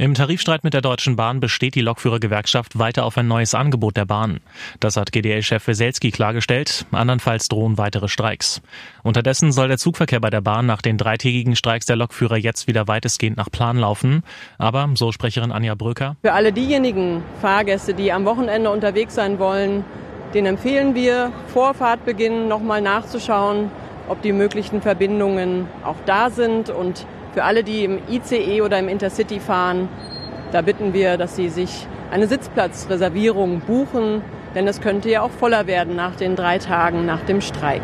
Im Tarifstreit mit der Deutschen Bahn besteht die Lokführergewerkschaft weiter auf ein neues Angebot der Bahn. Das hat GDL-Chef Weselski klargestellt. Andernfalls drohen weitere Streiks. Unterdessen soll der Zugverkehr bei der Bahn nach den dreitägigen Streiks der Lokführer jetzt wieder weitestgehend nach Plan laufen. Aber, so Sprecherin Anja Bröker. Für alle diejenigen Fahrgäste, die am Wochenende unterwegs sein wollen, den empfehlen wir, vor Fahrtbeginn nochmal nachzuschauen, ob die möglichen Verbindungen auch da sind und für alle, die im ICE oder im Intercity fahren, da bitten wir, dass sie sich eine Sitzplatzreservierung buchen, denn es könnte ja auch voller werden nach den drei Tagen nach dem Streik.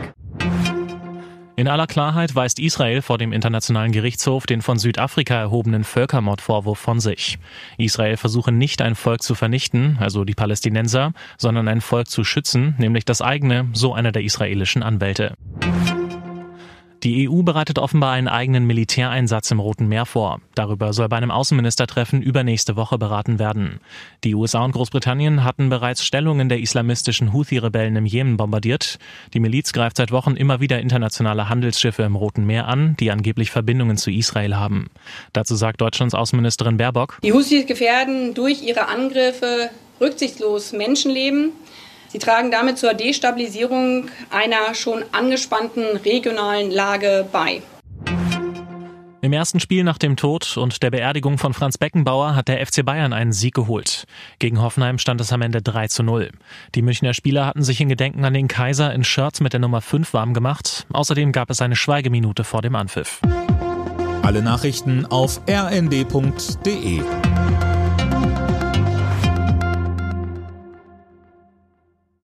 In aller Klarheit weist Israel vor dem Internationalen Gerichtshof den von Südafrika erhobenen Völkermordvorwurf von sich. Israel versuche nicht ein Volk zu vernichten, also die Palästinenser, sondern ein Volk zu schützen, nämlich das eigene, so einer der israelischen Anwälte. Die EU bereitet offenbar einen eigenen Militäreinsatz im Roten Meer vor. Darüber soll bei einem Außenministertreffen übernächste Woche beraten werden. Die USA und Großbritannien hatten bereits Stellungen der islamistischen Houthi-Rebellen im Jemen bombardiert. Die Miliz greift seit Wochen immer wieder internationale Handelsschiffe im Roten Meer an, die angeblich Verbindungen zu Israel haben. Dazu sagt Deutschlands Außenministerin Baerbock. Die Houthis gefährden durch ihre Angriffe rücksichtslos Menschenleben. Sie tragen damit zur Destabilisierung einer schon angespannten regionalen Lage bei. Im ersten Spiel nach dem Tod und der Beerdigung von Franz Beckenbauer hat der FC Bayern einen Sieg geholt. Gegen Hoffenheim stand es am Ende 3 zu 0. Die Münchner Spieler hatten sich in Gedenken an den Kaiser in Shirts mit der Nummer 5 warm gemacht. Außerdem gab es eine Schweigeminute vor dem Anpfiff. Alle Nachrichten auf rnd.de